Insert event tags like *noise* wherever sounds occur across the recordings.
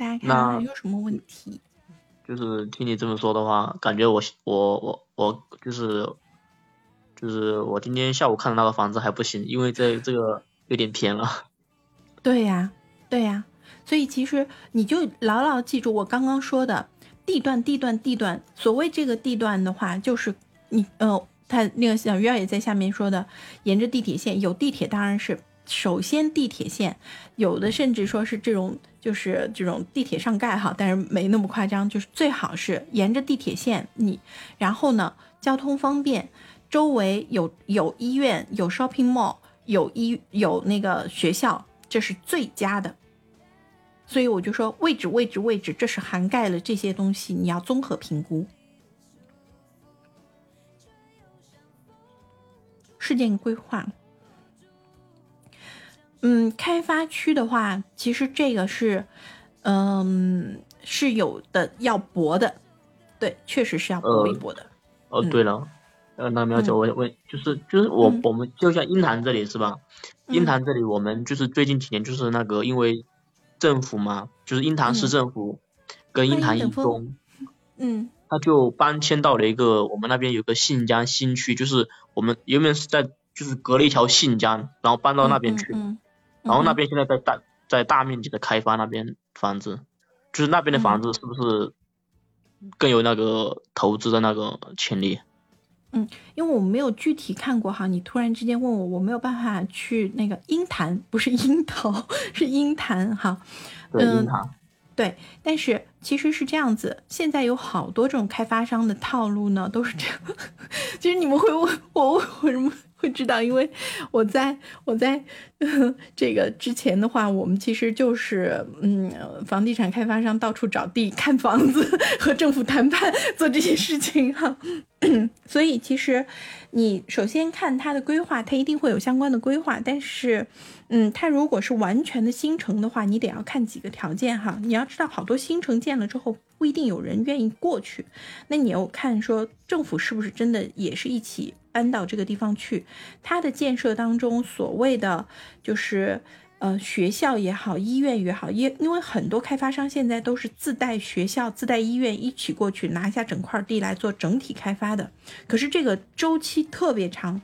大家看有什么问题？就是听你这么说的话，感觉我我我我就是就是我今天下午看的那个房子还不行，因为这这个有点偏了。对呀，对呀，所以其实你就牢牢记住我刚刚说的地段、地段、地段。所谓这个地段的话，就是你呃，他那个小鱼儿也在下面说的，沿着地铁线有地铁，当然是首先地铁线，有的甚至说是这种就是这种地铁上盖哈，但是没那么夸张，就是最好是沿着地铁线你，然后呢交通方便，周围有有医院、有 shopping mall、有医有那个学校，这是最佳的。所以我就说位置、位置、位置，这是涵盖了这些东西，你要综合评估。事件规划，嗯，开发区的话，其实这个是，嗯，是有的要搏的，对，确实是要搏一搏的。哦，嗯对了，呃，那苗姐，我问，就是就是我、嗯我们就像鹰潭这里是吧？鹰潭这里我们就是最近几年就是那个因为政府嘛，就是鹰潭市嗯政府跟鹰潭一中，嗯他就搬迁到了一个我们那边有个信江新区，就是我们原本是在就是隔了一条信江，然后搬到那边去，然后那嗯边现在在大在大面积的开发那边房子，就是那边的嗯房子是不是更有那个投资的那个潜力？嗯因为我没有具体看过哈，你突然之间问我，我没有办法去那个鹰潭，*laughs* 不是樱桃，是鹰潭哈。对，嗯。对，但是其实是这样子，现在有好多这种开发商的套路呢，都是这样。*laughs* 其实你们会问我为什么会知道，因为我在我在、*laughs* 这个之前的话，我们其实就是嗯，房地产开发商到处找地、看房子 *laughs* 和政府谈判做这些事情哈。*clears throat* 所以其实你首先看它的规划，它一定会有相关的规划，但是。嗯，它如果是完全的新城的话，你得要看几个条件哈。你要知道，好多新城建了之后，不一定有人愿意过去。那你要看说政府是不是真的也是一起搬到这个地方去。它的建设当中，所谓的就是呃学校也好，医院也好，因因为很多开发商现在都是自带学校、自带医院一起过去拿下整块地来做整体开发的。可是这个周期特别长。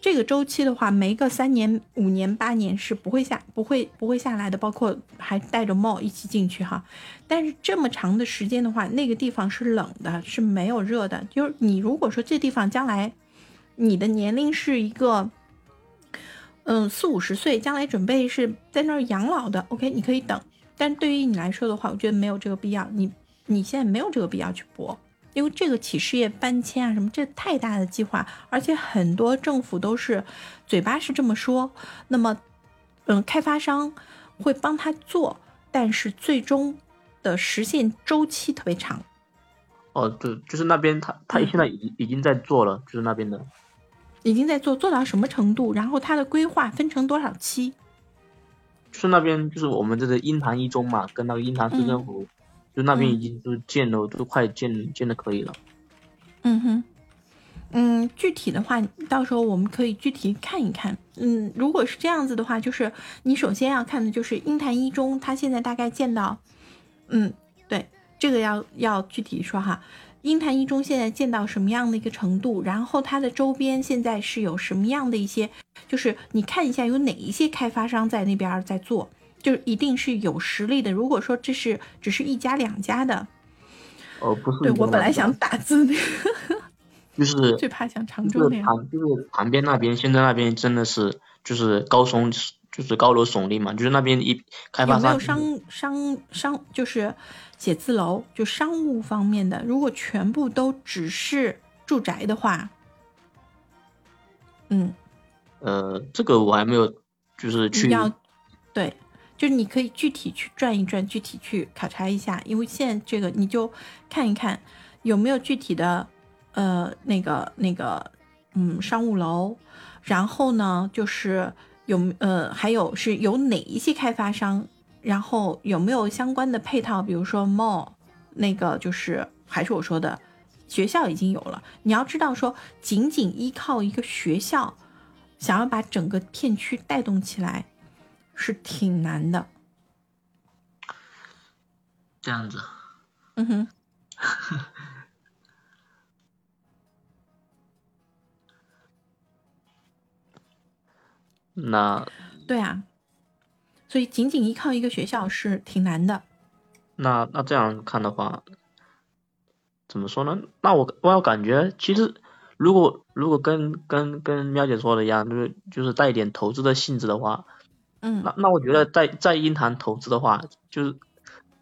这个周期的话，没个三年、五年、八年是不会下、不会、不会下来的，包括还带着帽一起进去哈。但是这么长的时间的话，那个地方是冷的，是没有热的。就是你如果说这地方将来你的年龄是一个，嗯，四五十岁，将来准备是在那儿养老的，OK，你可以等。但对于你来说的话，我觉得没有这个必要。你你现在没有这个必要去搏。因为这个企事业搬迁啊什么，这太大的计划，而且很多政府都是嘴巴是这么说，那么，嗯，开发商会帮他做，但是最终的实现周期特别长。哦，对，就是那边他他嗯现在已经已经在做了，就是那边的。已经在做，做到什么程度？然后它的规划分成多少期？就是那边就是我们这个鹰潭一中嘛，跟那个鹰潭市政府，就那边已经都建了，都快建建的可以了。嗯哼，嗯，具体的话，到时候我们可以具体看一看。嗯，如果是这样子的话，就是你首先要看的就是鹰潭一中，它现在大概建到，嗯，对，这个要要具体说哈。鹰潭一中现在建到什么样的一个程度？然后它的周边现在是有什么样的一些，就是你看一下有哪一些开发商在那边在做，就是一定是有实力的。如果说这是只是一家两家的，哦，不是对我本来想打字的，*laughs* 就是 *laughs* 最怕像常州那样。旁就是旁边那边，现在那边真的是就是高耸就是高楼耸立嘛，就是那边一开发有没有商商商商就是写字楼，就商务方面的？如果全部都只是住宅的话，嗯，呃，这个我还没有就是去要对，就是你可以具体去转一转，具体去考察一下，因为现在这个你就看一看有没有具体的呃那个那个嗯商务楼，然后呢就是有呃还有是有哪一些开发商，然后有没有相关的配套，比如说 mall 那个就是还是我说的。学校已经有了，你要知道说，仅仅依靠一个学校，想要把整个片区带动起来，是挺难的。这样子。嗯哼。*laughs* 那。对啊。所以仅仅依靠一个学校是挺难的。那那这样看的话，怎么说呢？那我我要感觉，其实如果如果跟跟跟喵姐说的一样，就是就是带一点投资的性质的话，嗯，那那我觉得在在鹰潭投资的话，就是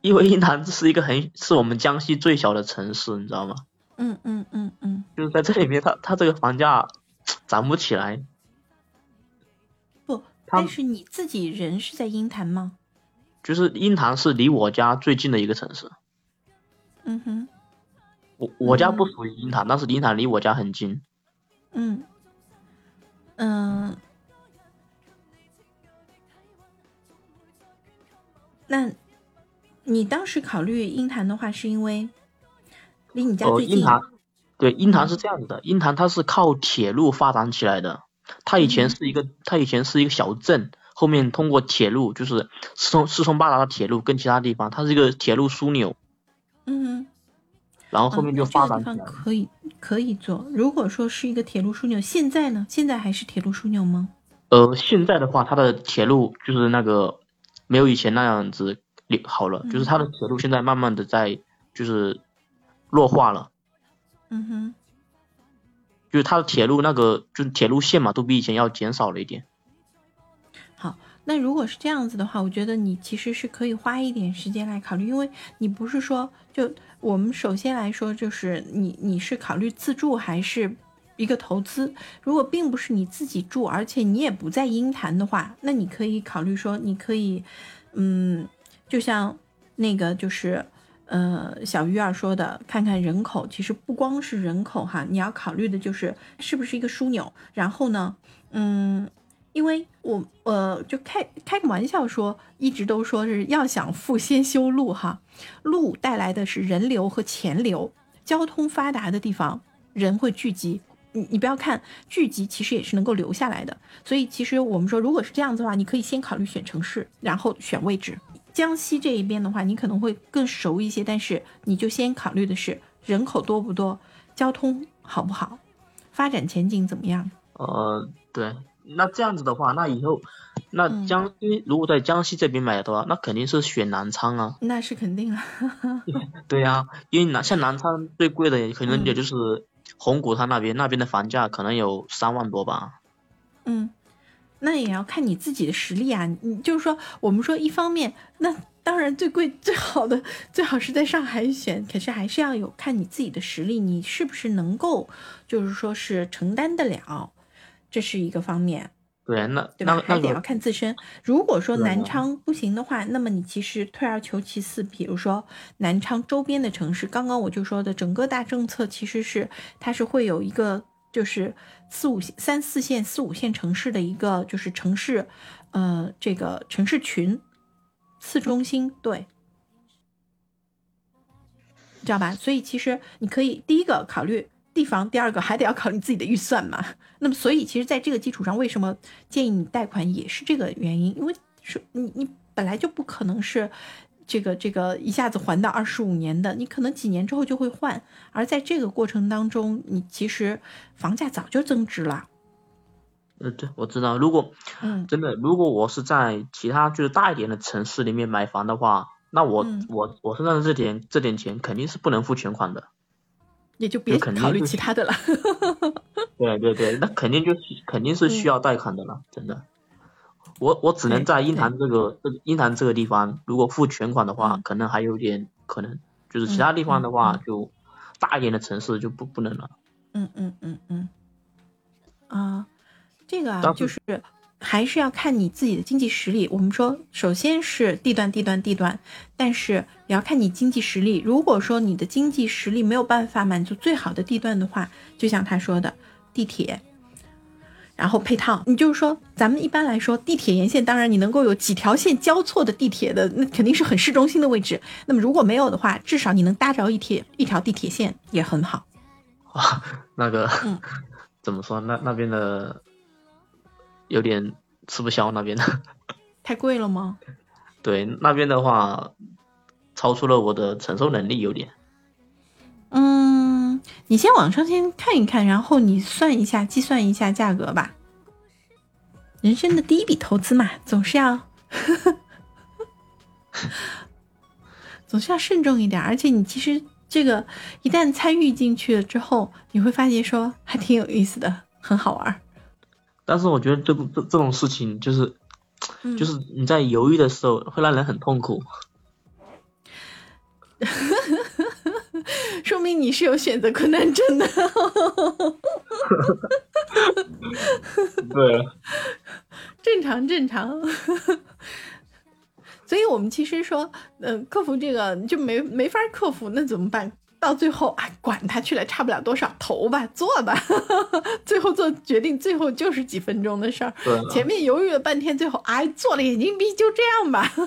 因为鹰潭是一个很是我们江西最小的城市，你知道吗？嗯嗯嗯嗯，就是在这里面，它它这个房价涨不起来。不但是你自己人是在鹰潭吗？就是鹰潭是离我家最近的一个城市。嗯哼。我我家不属于鹰潭，但是鹰潭离我家很近。嗯。嗯。那，你当时考虑鹰潭的话，是因为离你家最近？对，鹰潭是这样子的，鹰潭它是靠铁路发展起来的。它以前是一个，它以前是一个小镇，后面通过铁路，就是四通四通八达的铁路，跟其他地方，它是一个铁路枢纽。嗯。然后后面就发展起来。可以可以做。如果说是一个铁路枢纽，现在呢？现在还是铁路枢纽吗？呃，现在的话，它的铁路就是那个没有以前那样子好了，就是它的铁路现在慢慢的在就是弱化了。嗯哼。就是它的铁路那个，就是铁路线嘛，都比以前要减少了一点。好，那如果是这样子的话，我觉得你其实是可以花一点时间来考虑，因为你不是说，就我们首先来说，就是你你是考虑自助还是一个投资？如果并不是你自己住，而且你也不在鹰潭的话，那你可以考虑说，你可以，嗯，就像那个就是。呃，小鱼儿说的，看看人口，其实不光是人口哈，你要考虑的就是是不是一个枢纽。然后呢，嗯，因为我呃就开开个玩笑说，一直都说是要想富先修路哈，路带来的是人流和钱流，交通发达的地方人会聚集，你你不要看聚集，其实也是能够留下来的。所以其实我们说，如果是这样子的话，你可以先考虑选城市，然后选位置。江西这一边的话，你可能会更熟一些，但是你就先考虑的是人口多不多，交通好不好，发展前景怎么样？呃，对，那这样子的话，那以后那江西如果在江西这边买的话，那肯定是选南昌啊。那是肯定啊。*laughs* 对呀，因为南像南昌最贵的可能也就是红谷滩那边，那边的房价可能有三万多吧。嗯。那也要看你自己的实力啊！你就是说，我们说一方面，那当然最贵最好的 *laughs* 最好是在上海选，可是还是要有看你自己的实力，你是不是能够，就是说是承担得了，这是一个方面。对，那对吧？还得要看自身。如果说南昌不行的话，那么你其实退而求其次，比如说南昌周边的城市，刚刚我就说的整个大政策其实是它是会有一个。就是四五线、三四线、四五线城市的一个就是城市，呃，这个城市群，次中心，对，知道吧？所以其实你可以第一个考虑地方，第二个还得要考虑自己的预算嘛。*laughs* 那么，所以其实在这个基础上，为什么建议你贷款也是这个原因？因为是你你本来就不可能是。这个这个一下子还到二十五年的，你可能几年之后就会换，而在这个过程当中，你其实房价早就增值了。呃，对，我知道。如果，嗯，真的，如果我是在其他就是大一点的城市里面买房的话，那我我我身上的这点这点钱肯定是不能付全款的，也就别考虑其他的了。*laughs* 对对对，那肯定就是肯定是需要贷款的了，真的。我我只能在鹰潭这个这鹰潭这个地方，如果付全款的话，可能还有点可能，就是其他地方的话，就大一点的城市就不不能了。嗯嗯嗯嗯。啊，这个啊，就是还是要看你自己的经济实力。我们说，首先是地段地段地段，但是也要看你经济实力。如果说你的经济实力没有办法满足最好的地段的话，就像他说的，地铁。然后配套，你就是说，咱们一般来说，地铁沿线，当然你能够有几条线交错的地铁的，那肯定是很市中心的位置。那么如果没有的话，至少你能搭着一铁一条地铁线也很好。啊，*laughs* 那个，嗯，*laughs* 怎么说？那那边的有点吃不消，那边的太贵了吗？*laughs* 对，那边的话，超出了我的承受能力，有点。嗯，你先网上先看一看，然后你算一下，计算一下价格吧。人生的第一笔投资嘛，总是要，*laughs* 总是要慎重一点。而且你其实这个一旦参与进去了之后，你会发现说还挺有意思的，很好玩。但是我觉得这这这种事情就是，嗯就是你在犹豫的时候会让人很痛苦。*laughs* 说明你是有选择困难症的。*laughs* 对，*laughs* 正常正常。所以我们其实说，嗯、克服这个就没没法克服，那怎么办？到最后，哎，管他去了，差不了多少，投吧，做吧。*laughs* 最后做决定，最后就是几分钟的事儿。前面犹豫了半天，最后哎，做了眼睛闭，就这样吧。*laughs*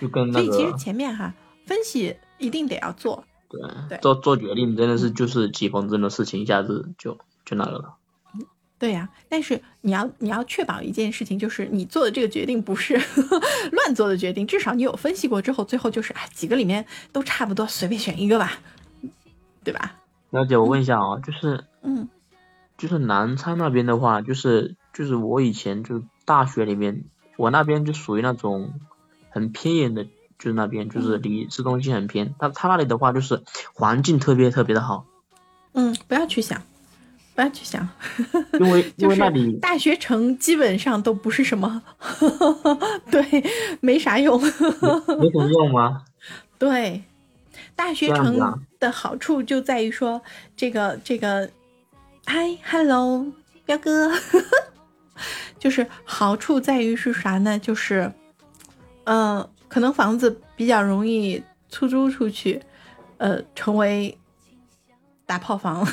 就跟那所以其实前面哈分析一定得要做，对对做做决定真的是就是几分钟的事情，一下子就就那个了。对呀，但是你要你要确保一件事情，就是你做的这个决定不是 *laughs* 乱做的决定，至少你有分析过之后，最后就是啊几个里面都差不多，随便选一个吧。对吧？了解，我问一下啊，就是嗯就是南昌那边的话，就是就是我以前就大学里面，我那边就属于那种很偏远的，就是那边就是离市中心很偏，他他那里的话就是环境特别特别的好。嗯，不要去想。不要去想，*laughs* 因为因就是为那里大学城基本上都不是什么，*laughs* 对，没啥用。没什么用吗？对，大学城的好处就在于说，这个这个，嗨，hello，彪哥，*laughs* 就是好处在于是啥呢？就是，呃，可能房子比较容易出租出去，呃，成为大炮房。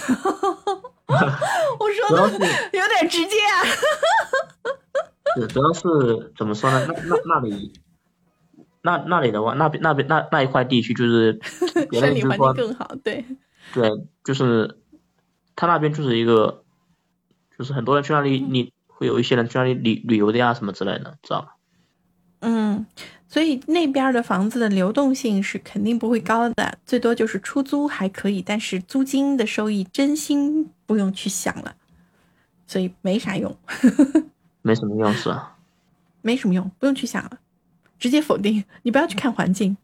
*laughs* 我说的有点直接啊。*laughs* 是主要是怎么说呢？那那那里。那那里的话，那边那边那那一块地区就是 *laughs* 别山里环境人就是说更好，对，对，就是他那边就是一个，就是很多人去那里，你会有一些人去那里旅旅游的呀什么之类的，知道吧？嗯，所以那边的房子的流动性是肯定不会高的，最多就是出租还可以，但是租金的收益真心不用去想了，所以没啥用，*laughs* 没什么用是吧？没什么用，不用去想了，直接否定，你不要去看环境。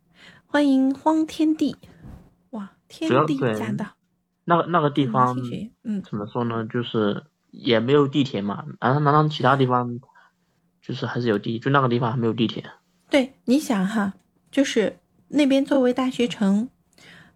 欢迎荒天地，哇，天地主要对驾到，那个那个地嗯方嗯，怎么说呢？就是也没有地铁嘛，然后难道其他地方就是还是有地，就那个地方还没有地铁。对，你想哈，就是那边作为大学城，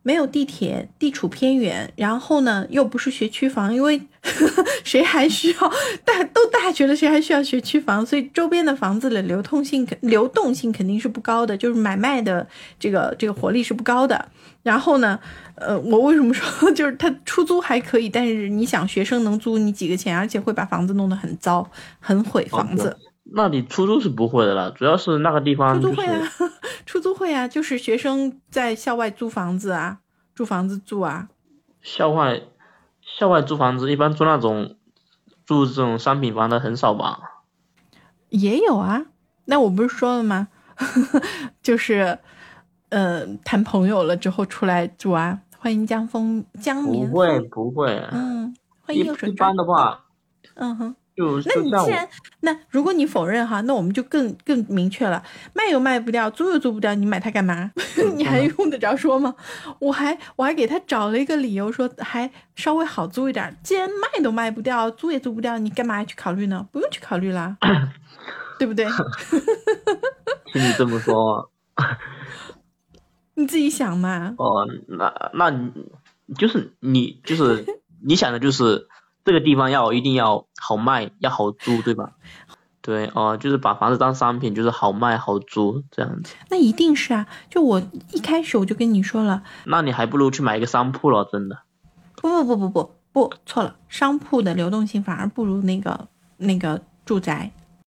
没有地铁，地处偏远，然后呢又不是学区房，因为 *laughs* 谁还需要大都大学了，谁还需要学区房？所以周边的房子的流通性肯流动性肯定是不高的，就是买卖的这个这个活力是不高的。然后呢，呃，我为什么说 *laughs* 就是它出租还可以，但是你想学生能租你几个钱，而且会把房子弄得很糟，很毁房子。哦那你出租是不会的啦，主要是那个地方就是出租会啊，*laughs* 出租会啊，就是学生在校外租房子啊，租房子住啊。校外校外租房子，一般租那种住这种商品房的很少吧？也有啊，那我不是说了吗？*laughs* 就是，呃，谈朋友了之后出来住啊。欢迎江风江明不会，不会，嗯，欢迎右手一般的话嗯哼。就那你既然那如果你否认哈，那我们就更更明确了，卖又卖不掉，租又租不掉，你买它干嘛？*laughs* 你还用得着说吗？我还我还给他找了一个理由，说还稍微好租一点。既然卖都卖不掉，租也租不掉，你干嘛还去考虑呢？不用去考虑啦，*laughs* 对不对？*laughs* 听你这么说，你自己想嘛。哦，那那你就是你就是你想的就是这个地方要一定要好卖，要好租，对吧？*laughs* 对哦、就是把房子当商品，就是好卖好租这样子。那一定是啊，就我一开始我就跟你说了，那你还不如去买一个商铺了，真的。不不不不不不，错了，商铺的流动性反而不如那个那个住宅，